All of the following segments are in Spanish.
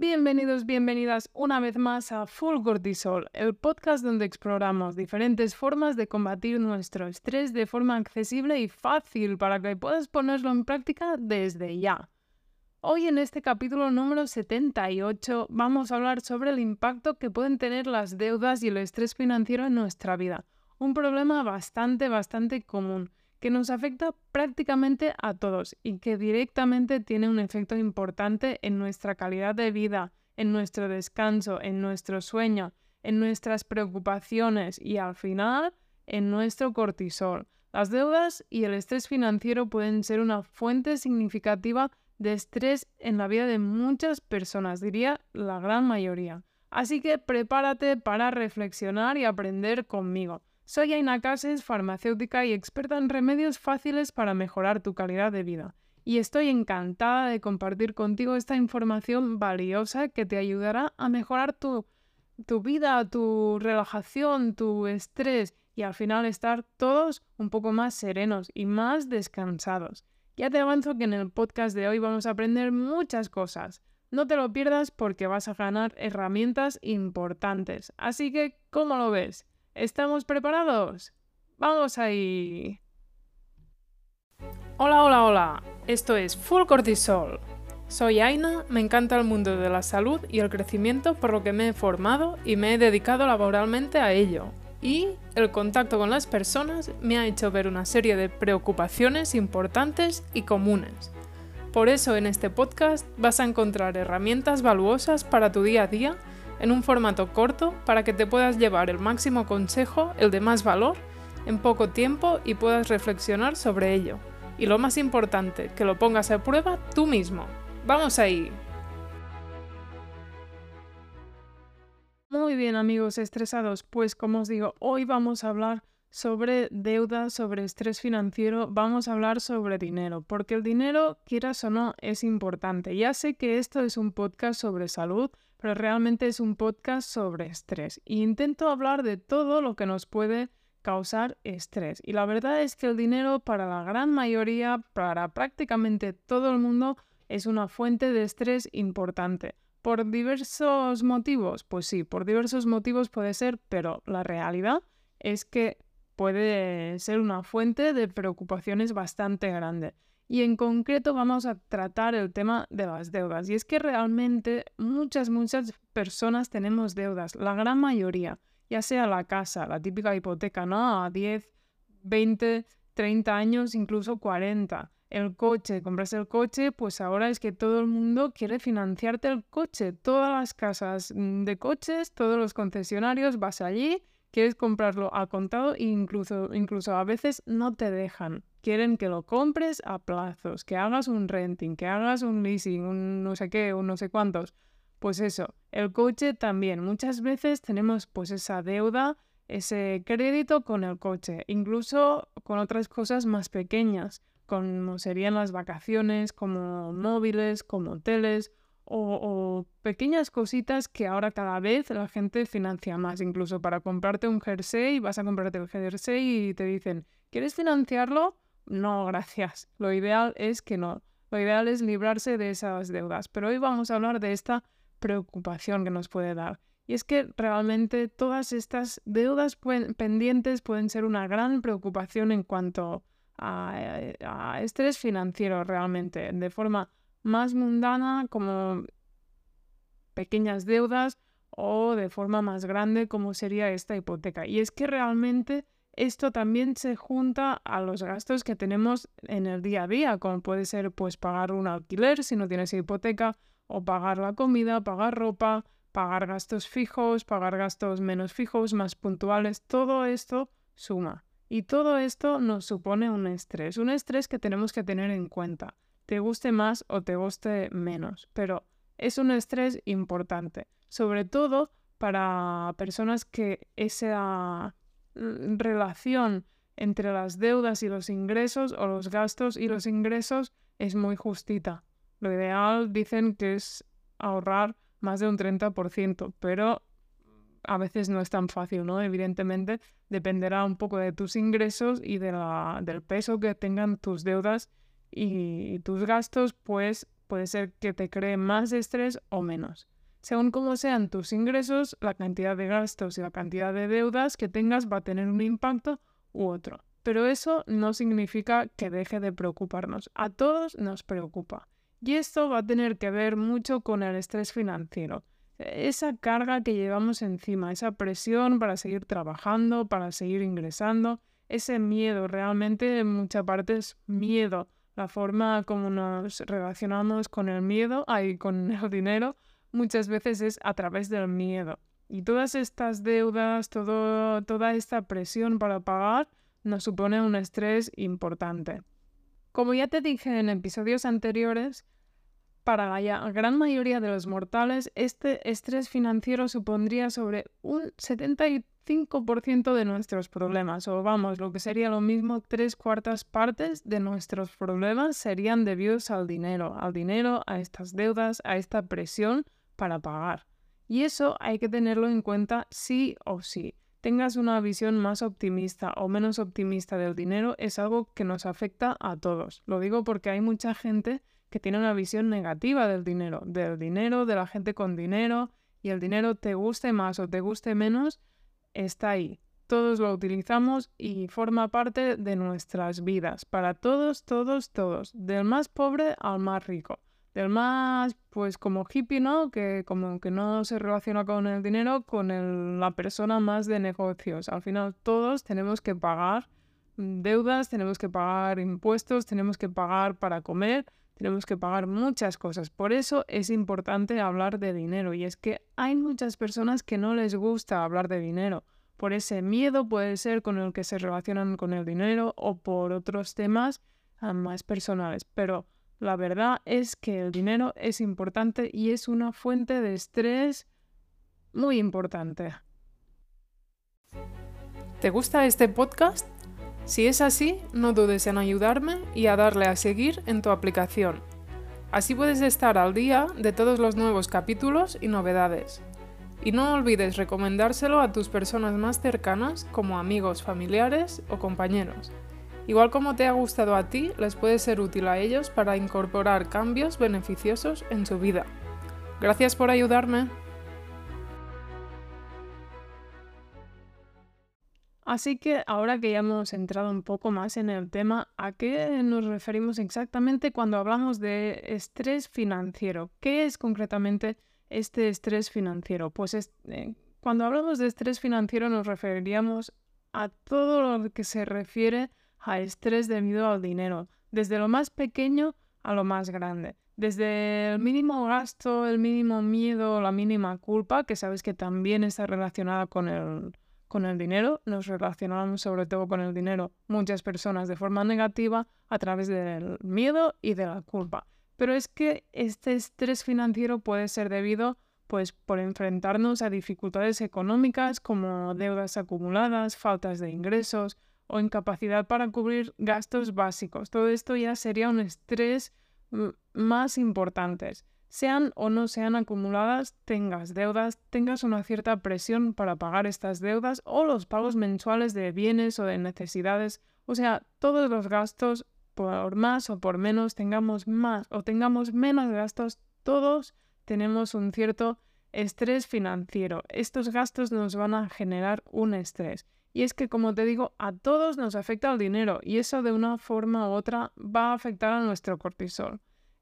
Bienvenidos, bienvenidas una vez más a Full Cortisol, el podcast donde exploramos diferentes formas de combatir nuestro estrés de forma accesible y fácil para que puedas ponerlo en práctica desde ya. Hoy en este capítulo número 78 vamos a hablar sobre el impacto que pueden tener las deudas y el estrés financiero en nuestra vida, un problema bastante, bastante común que nos afecta prácticamente a todos y que directamente tiene un efecto importante en nuestra calidad de vida, en nuestro descanso, en nuestro sueño, en nuestras preocupaciones y al final en nuestro cortisol. Las deudas y el estrés financiero pueden ser una fuente significativa de estrés en la vida de muchas personas, diría la gran mayoría. Así que prepárate para reflexionar y aprender conmigo. Soy Aina Cases, farmacéutica y experta en remedios fáciles para mejorar tu calidad de vida. Y estoy encantada de compartir contigo esta información valiosa que te ayudará a mejorar tu, tu vida, tu relajación, tu estrés y al final estar todos un poco más serenos y más descansados. Ya te avanzo que en el podcast de hoy vamos a aprender muchas cosas. No te lo pierdas porque vas a ganar herramientas importantes. Así que, ¿cómo lo ves? ¿Estamos preparados? ¡Vamos ahí! Hola, hola, hola. Esto es Full Cortisol. Soy Aina, me encanta el mundo de la salud y el crecimiento por lo que me he formado y me he dedicado laboralmente a ello. Y el contacto con las personas me ha hecho ver una serie de preocupaciones importantes y comunes. Por eso en este podcast vas a encontrar herramientas valuosas para tu día a día en un formato corto para que te puedas llevar el máximo consejo, el de más valor, en poco tiempo y puedas reflexionar sobre ello. Y lo más importante, que lo pongas a prueba tú mismo. ¡Vamos ahí! Muy bien amigos estresados, pues como os digo, hoy vamos a hablar sobre deuda, sobre estrés financiero, vamos a hablar sobre dinero, porque el dinero, quieras o no, es importante. Ya sé que esto es un podcast sobre salud, pero realmente es un podcast sobre estrés. Y intento hablar de todo lo que nos puede causar estrés. Y la verdad es que el dinero para la gran mayoría, para prácticamente todo el mundo, es una fuente de estrés importante. ¿Por diversos motivos? Pues sí, por diversos motivos puede ser, pero la realidad es que puede ser una fuente de preocupaciones bastante grande y en concreto vamos a tratar el tema de las deudas. Y es que realmente muchas, muchas personas tenemos deudas, la gran mayoría, ya sea la casa, la típica hipoteca, ¿no? A 10, 20, 30 años, incluso 40. El coche, compras el coche, pues ahora es que todo el mundo quiere financiarte el coche. Todas las casas mm, de coches, todos los concesionarios, vas allí, quieres comprarlo a contado e incluso, incluso a veces no te dejan quieren que lo compres a plazos, que hagas un renting, que hagas un leasing, un no sé qué, un no sé cuántos. Pues eso, el coche también. Muchas veces tenemos pues esa deuda, ese crédito con el coche, incluso con otras cosas más pequeñas, como serían las vacaciones, como móviles, como hoteles o, pequeñas cositas que ahora cada vez la gente financia más. Incluso para comprarte un jersey, vas a comprarte el jersey y te dicen, ¿quieres financiarlo? no, gracias. Lo ideal es que no. Lo ideal es librarse de esas deudas. Pero hoy vamos a hablar de esta preocupación que nos puede dar. Y es que realmente todas estas deudas pendientes pueden ser una gran preocupación en cuanto a, estrés financiero realmente, de forma más mundana como pequeñas deudas o de forma más grande como sería esta hipoteca. Y es que realmente esto también se junta a los gastos que tenemos en el día a día, como puede ser pues pagar un alquiler si no tienes hipoteca, o pagar la comida, pagar ropa, pagar gastos fijos, pagar gastos menos fijos, más puntuales, todo esto suma. Y todo esto nos supone un estrés, un estrés que tenemos que tener en cuenta, te guste más o te guste menos, pero es un estrés importante, sobre todo para personas que esa relación entre las deudas y los ingresos o los gastos y los ingresos es muy justita. Lo ideal dicen que es ahorrar más de un 30%, pero a veces no es tan fácil, ¿no? Evidentemente dependerá un poco de tus ingresos y de la, del peso que tengan tus deudas y tus gastos, pues puede ser que te cree más estrés o menos. Según cómo sean tus ingresos, la cantidad de gastos y la cantidad de deudas que tengas va a tener un impacto u otro. Pero eso no significa que deje de preocuparnos. A todos nos preocupa. Y esto va a tener que ver mucho con el estrés financiero. Esa carga que llevamos encima, esa presión para seguir trabajando, para seguir ingresando, ese miedo, realmente en mucha parte es miedo. La forma como nos relacionamos con el miedo, y con el dinero, muchas veces es a través del miedo. Y todas estas deudas, todo, toda esta presión para pagar, nos supone un estrés importante. Como ya te dije en episodios anteriores, para la gran mayoría de los mortales, este estrés financiero supondría sobre un 75% de nuestros problemas, o vamos, lo que sería lo mismo, tres cuartas partes de nuestros problemas serían debidos al dinero, al dinero, a estas deudas, a esta presión para pagar. Y eso hay que tenerlo en cuenta sí o sí tengas una visión más optimista o menos optimista del dinero es algo que nos afecta a todos. Lo digo porque hay mucha gente que tiene una visión negativa del dinero, del dinero, de la gente con dinero, y el dinero te guste más o te guste menos, está ahí. Todos lo utilizamos y forma parte de nuestras vidas, para todos, todos, todos, del más pobre al más rico del más, pues como hippie, ¿no? Que como que no se relaciona con el dinero, con la persona más de negocios. Al final todos tenemos que pagar deudas, tenemos que pagar impuestos, tenemos que pagar para comer, tenemos que pagar muchas cosas. Por eso es importante hablar de dinero. Y es que hay muchas personas que no les gusta hablar de dinero. Por ese miedo puede ser con el que se relacionan con el dinero o por otros temas ah, más personales. Pero la verdad es que el dinero es importante y es una fuente de estrés muy importante. ¿Te gusta este podcast? Si es así, no dudes en ayudarme y a darle a seguir en tu aplicación. Así puedes estar al día de todos los nuevos capítulos y novedades. Y no olvides recomendárselo a tus personas más cercanas como amigos, familiares o compañeros. Igual como te ha gustado a ti, les puede ser útil a ellos para incorporar cambios beneficiosos en su vida. Gracias por ayudarme. Así que ahora que ya hemos entrado un poco más en el tema, ¿a qué nos referimos exactamente cuando hablamos de estrés financiero? ¿Qué es concretamente este estrés financiero? Pues eh, cuando hablamos de estrés financiero nos referiríamos a todo lo que se refiere a estrés debido al dinero, desde lo más pequeño a lo más grande. Desde el mínimo gasto, el mínimo miedo, la mínima culpa, que sabes que también está relacionada con el, con el dinero. Nos relacionamos sobre todo con el dinero muchas personas de forma negativa a través del miedo y de la culpa. Pero es que este estrés financiero puede ser debido pues por enfrentarnos a dificultades económicas como deudas acumuladas, faltas de ingresos, o incapacidad para cubrir gastos básicos. Todo esto ya sería un estrés más importante. Sean o no sean acumuladas, tengas deudas, tengas una cierta presión para pagar estas deudas o los pagos mensuales de bienes o de necesidades. O sea, todos los gastos, por más o por menos, tengamos más o tengamos menos gastos, todos tenemos un cierto estrés financiero. Estos gastos nos van a generar un estrés. Y es que, como te digo, a todos nos afecta el dinero y eso de una forma u otra va a afectar a nuestro cortisol.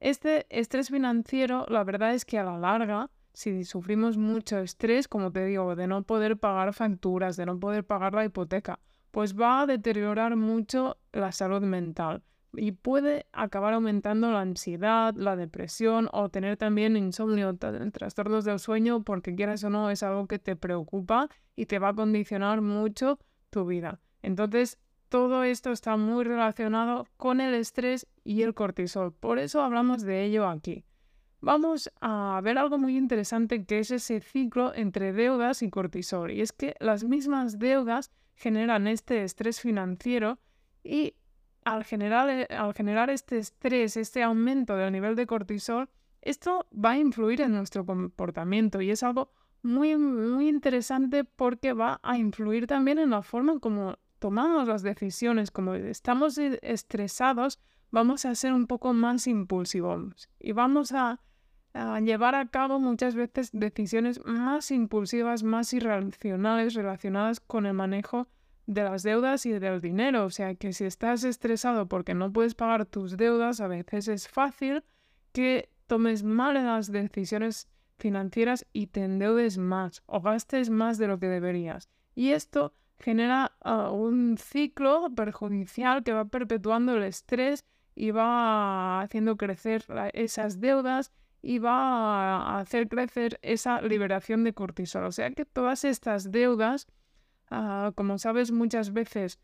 Este estrés financiero, la verdad es que a la larga, si sufrimos mucho estrés, como te digo, de no poder pagar facturas, de no poder pagar la hipoteca, pues va a deteriorar mucho la salud mental y puede acabar aumentando la ansiedad, la depresión o tener también insomnio, trastornos del sueño, porque quieras o no es algo que te preocupa y te va a condicionar mucho tu vida. Entonces, todo esto está muy relacionado con el estrés y el cortisol. Por eso hablamos de ello aquí. Vamos a ver algo muy interesante que es ese ciclo entre deudas y cortisol. Y es que las mismas deudas generan este estrés financiero y al generar, al generar este estrés, este aumento del nivel de cortisol, esto va a influir en nuestro comportamiento y es algo muy, muy interesante porque va a influir también en la forma como tomamos las decisiones, como estamos e, estresados, vamos a ser un poco más impulsivos y vamos a, llevar a cabo muchas veces decisiones más impulsivas, más irracionales relacionadas con el manejo de las deudas y del dinero. O sea que si estás estresado porque no puedes pagar tus deudas, a veces es fácil que tomes malas decisiones financieras y te endeudes más o gastes más de lo que deberías. Y esto genera ah, un ciclo perjudicial que va perpetuando el estrés y va haciendo crecer esas deudas y va a hacer crecer esa liberación de cortisol. O sea que todas estas deudas, ah, como sabes, muchas veces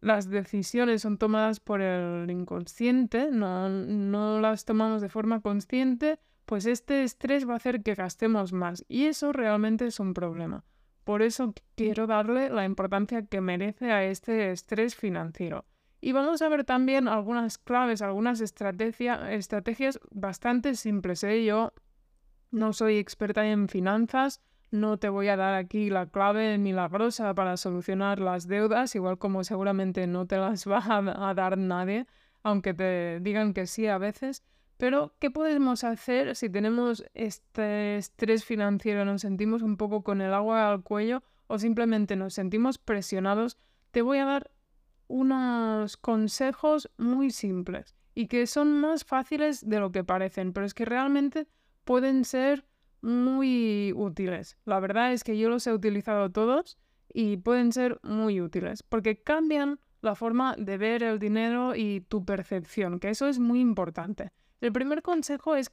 las decisiones son tomadas por el inconsciente, no, no las tomamos de forma consciente, pues este estrés va a hacer que gastemos más y eso realmente es un problema. Por eso quiero darle la importancia que merece a este estrés financiero. Y vamos a ver también algunas claves, algunas estrategias bastante simples. ¿eh? Yo no soy experta en finanzas, no te voy a dar aquí la clave milagrosa para solucionar las deudas, igual como seguramente no te las va a dar nadie, aunque te digan que sí a veces. Pero, ¿qué podemos hacer si tenemos este estrés financiero, nos sentimos un poco con el agua al cuello o simplemente nos sentimos presionados? Te voy a dar unos consejos muy simples y que son más fáciles de lo que parecen, pero es que realmente pueden ser muy útiles. La verdad es que yo los he utilizado todos y pueden ser muy útiles porque cambian la forma de ver el dinero y tu percepción, que eso es muy importante. El primer consejo es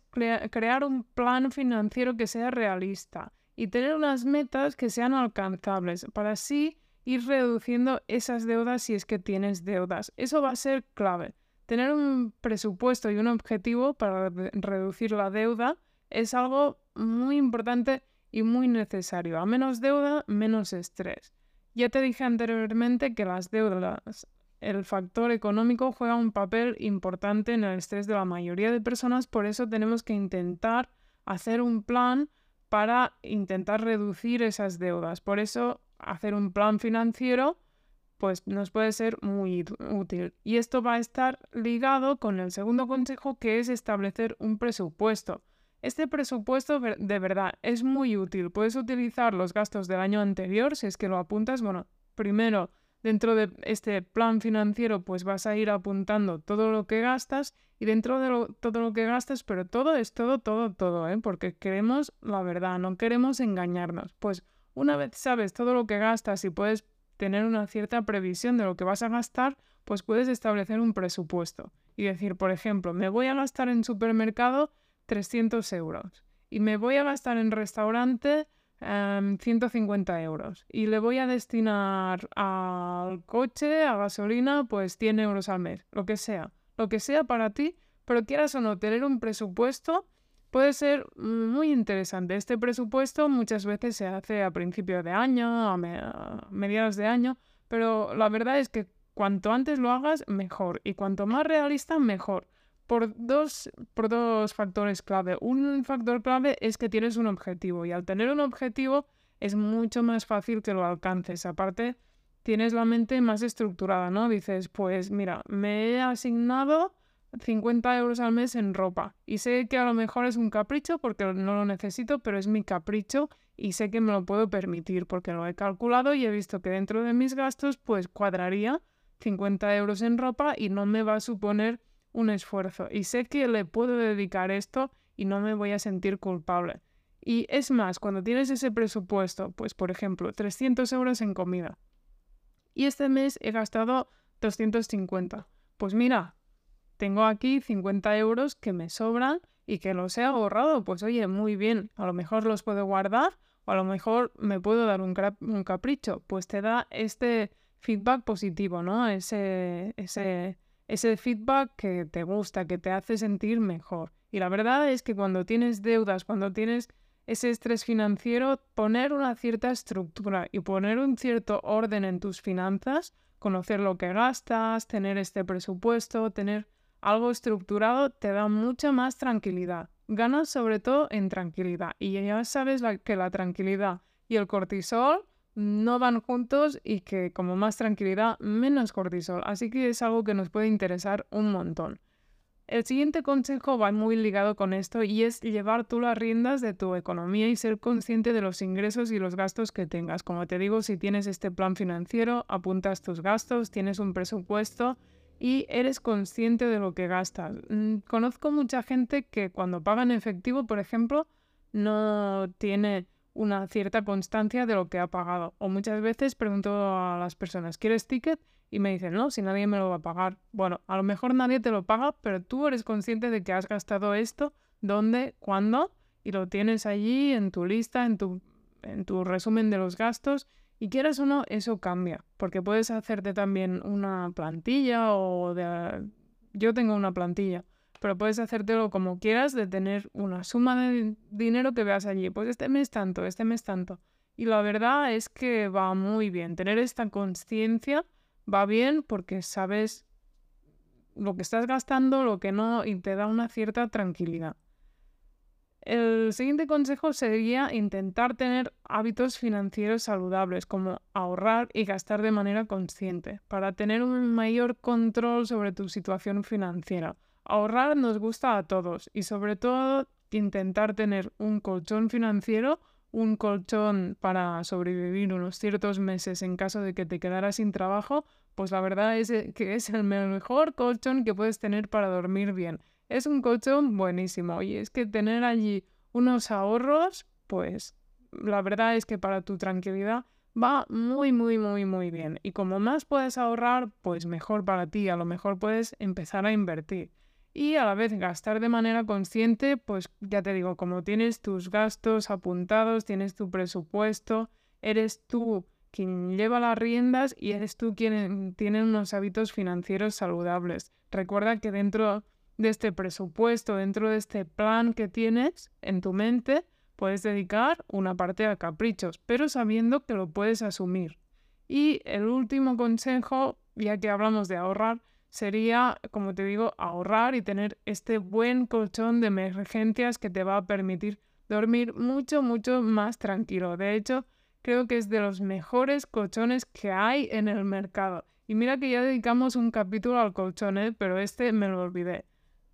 crear un plan financiero que sea realista y tener unas metas que sean alcanzables para así ir reduciendo esas deudas si es que tienes deudas. Eso va a ser clave. Tener un presupuesto y un objetivo para reducir la deuda es algo muy importante y muy necesario. A menos deuda, menos estrés. Ya te dije anteriormente que las deudas, el factor económico juega un papel importante en el estrés de la mayoría de personas, por eso tenemos que intentar hacer un plan para intentar reducir esas deudas. Por eso hacer un plan financiero pues nos puede ser muy útil. Y esto va a estar ligado con el segundo consejo que es establecer un presupuesto. Este presupuesto de verdad es muy útil. Puedes utilizar los gastos del año anterior si es que lo apuntas. Bueno, primero dentro de este plan financiero pues vas a ir apuntando todo lo que gastas y dentro de todo lo que gastas, pero todo es todo, todo, todo, ¿eh? porque queremos la verdad, no queremos engañarnos. Pues una vez sabes todo lo que gastas y puedes tener una cierta previsión de lo que vas a gastar, pues puedes establecer un presupuesto y decir, por ejemplo, me voy a gastar en supermercado 300 euros y me voy a gastar en restaurante 150 em, euros y le voy a destinar al coche, a gasolina, pues 100 euros al mes, lo que sea, lo que sea para ti, pero quieras o no tener un presupuesto puede ser muy interesante. Este presupuesto muchas veces se hace a principios de año, a, mediados de año, pero la verdad es que cuanto antes lo hagas, mejor. Y cuanto más realista, mejor. Por dos, por dos factores clave. Un factor clave es que tienes un objetivo y al tener un objetivo es mucho más fácil que lo alcances. Aparte, tienes la mente más estructurada, ¿no? Dices, pues mira, me he asignado 50 euros al mes en ropa. Y sé que a lo mejor es un capricho porque no lo necesito, pero es mi capricho y sé que me lo puedo permitir porque lo he calculado y he visto que dentro de mis gastos pues cuadraría 50 euros en ropa y no me va a suponer un esfuerzo. Y sé que le puedo dedicar esto y no me voy a sentir culpable. Y es más, cuando tienes ese presupuesto, pues por ejemplo, 300 euros en comida. Y este mes he gastado 250. Pues mira, tengo aquí 50 euros que me sobran y que los he ahorrado. Pues oye, muy bien, a lo mejor los puedo guardar o a lo mejor me puedo dar un, capricho. Pues te da este feedback positivo, ¿no? Ese, ese, ese feedback que te gusta, que te hace sentir mejor. Y la verdad es que cuando tienes deudas, cuando tienes ese estrés financiero, poner una cierta estructura y poner un cierto orden en tus finanzas, conocer lo que gastas, tener este presupuesto, tener algo estructurado te da mucha más tranquilidad. Ganas sobre todo en tranquilidad. Y ya sabes que la tranquilidad y el cortisol no van juntos y que como más tranquilidad, menos cortisol. Así que es algo que nos puede interesar un montón. El siguiente consejo va muy ligado con esto y es llevar tú las riendas de tu economía y ser consciente de los ingresos y los gastos que tengas. Como te digo, si tienes este plan financiero, apuntas tus gastos, tienes un presupuesto y eres consciente de lo que gastas. Mm, conozco mucha gente que cuando paga en efectivo, por ejemplo, no tiene una cierta constancia de lo que ha pagado. O muchas veces pregunto a las personas, ¿quieres ticket? Y me dicen, no, si nadie me lo va a pagar. Bueno, a lo mejor nadie te lo paga, pero tú eres consciente de que has gastado esto, dónde, cuándo, y lo tienes allí en tu lista, en tu, en tu resumen de los gastos y quieras o no, eso cambia, porque puedes hacerte también una plantilla o de... Yo tengo una plantilla, pero puedes hacértelo como quieras de tener una suma de dinero que veas allí. Pues este mes tanto, este mes tanto. Y la verdad es que va muy bien. Tener esta conciencia va bien porque sabes lo que estás gastando, lo que no, y te da una cierta tranquilidad. El siguiente consejo sería intentar tener hábitos financieros saludables, como ahorrar y gastar de manera consciente, para tener un mayor control sobre tu situación financiera. Ahorrar nos gusta a todos y sobre todo intentar tener un colchón financiero, un colchón para sobrevivir unos ciertos meses en caso de que te quedaras sin trabajo, pues la verdad es que es el mejor colchón que puedes tener para dormir bien es un colchón buenísimo. Y es que tener allí unos ahorros, pues la verdad es que para tu tranquilidad va muy, muy, muy, muy bien. Y como más puedes ahorrar, pues mejor para ti. A lo mejor puedes empezar a invertir. Y a la vez gastar de manera consciente, pues ya te digo, como tienes tus gastos apuntados, tienes tu presupuesto, eres tú quien lleva las riendas y eres tú quien tiene unos hábitos financieros saludables. Recuerda que dentro de este presupuesto, dentro de este plan que tienes en tu mente, puedes dedicar una parte a caprichos, pero sabiendo que lo puedes asumir. Y el último consejo, ya que hablamos de ahorrar, sería, como te digo, ahorrar y tener este buen colchón de emergencias que te va a permitir dormir mucho, mucho más tranquilo. De hecho, creo que es de los mejores colchones que hay en el mercado. Y mira que ya dedicamos un capítulo al colchón, ¿eh? pero este me lo olvidé.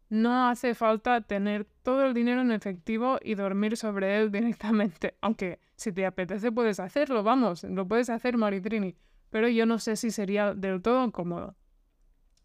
No hace falta tener todo el dinero en efectivo y dormir sobre él directamente. Aunque si te apetece puedes hacerlo, vamos, lo puedes hacer Maritrini. Pero yo no sé si sería del todo cómodo.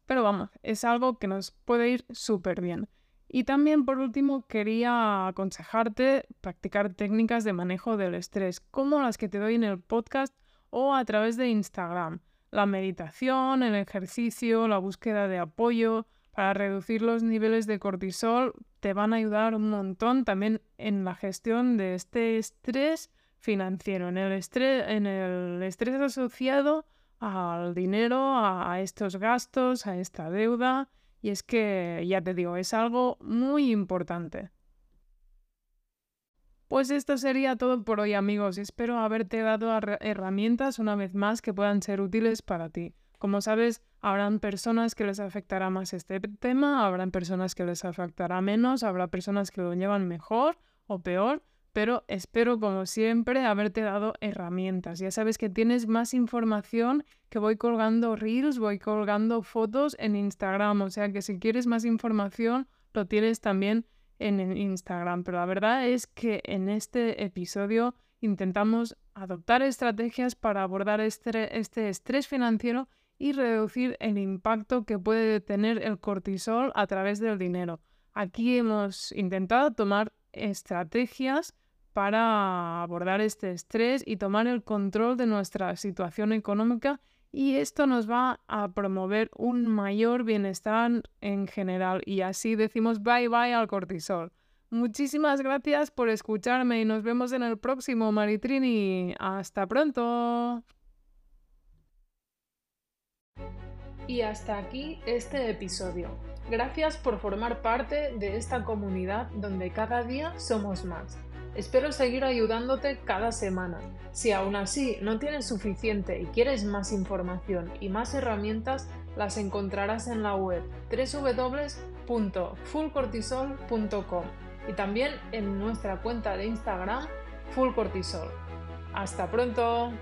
Pero vamos, es algo que nos puede ir súper bien. Y también por último quería aconsejarte practicar técnicas de manejo del estrés, como las que te doy en el podcast o a través de Instagram. La meditación, el ejercicio, la búsqueda de apoyo, para reducir los niveles de cortisol te van a ayudar un montón también en la gestión de este estrés financiero, en el estrés, en el estrés asociado al dinero, a estos gastos, a esta deuda. Y es que, ya te digo, es algo muy importante. Pues esto sería todo por hoy amigos. Espero haberte dado herramientas una vez más que puedan ser útiles para ti. Como sabes, habrán personas que les afectará más este tema, habrán personas que les afectará menos, habrá personas que lo llevan mejor o peor, pero espero, como siempre, haberte dado herramientas. Ya sabes que tienes más información, que voy colgando reels, voy colgando fotos en Instagram, o sea que si quieres más información, lo tienes también en Instagram. Pero la verdad es que en este episodio intentamos adoptar estrategias para abordar este, este estrés financiero y reducir el impacto que puede tener el cortisol a través del dinero. Aquí hemos intentado tomar estrategias para abordar este estrés y tomar el control de nuestra situación económica y esto nos va a promover un mayor bienestar en general y así decimos bye bye al cortisol. Muchísimas gracias por escucharme y nos vemos en el próximo Maritrini. Hasta pronto. Y hasta aquí este episodio. Gracias por formar parte de esta comunidad donde cada día somos más. Espero seguir ayudándote cada semana. Si aún así no tienes suficiente y quieres más información y más herramientas, las encontrarás en la web www.fullcortisol.com y también en nuestra cuenta de Instagram fullcortisol. Hasta pronto.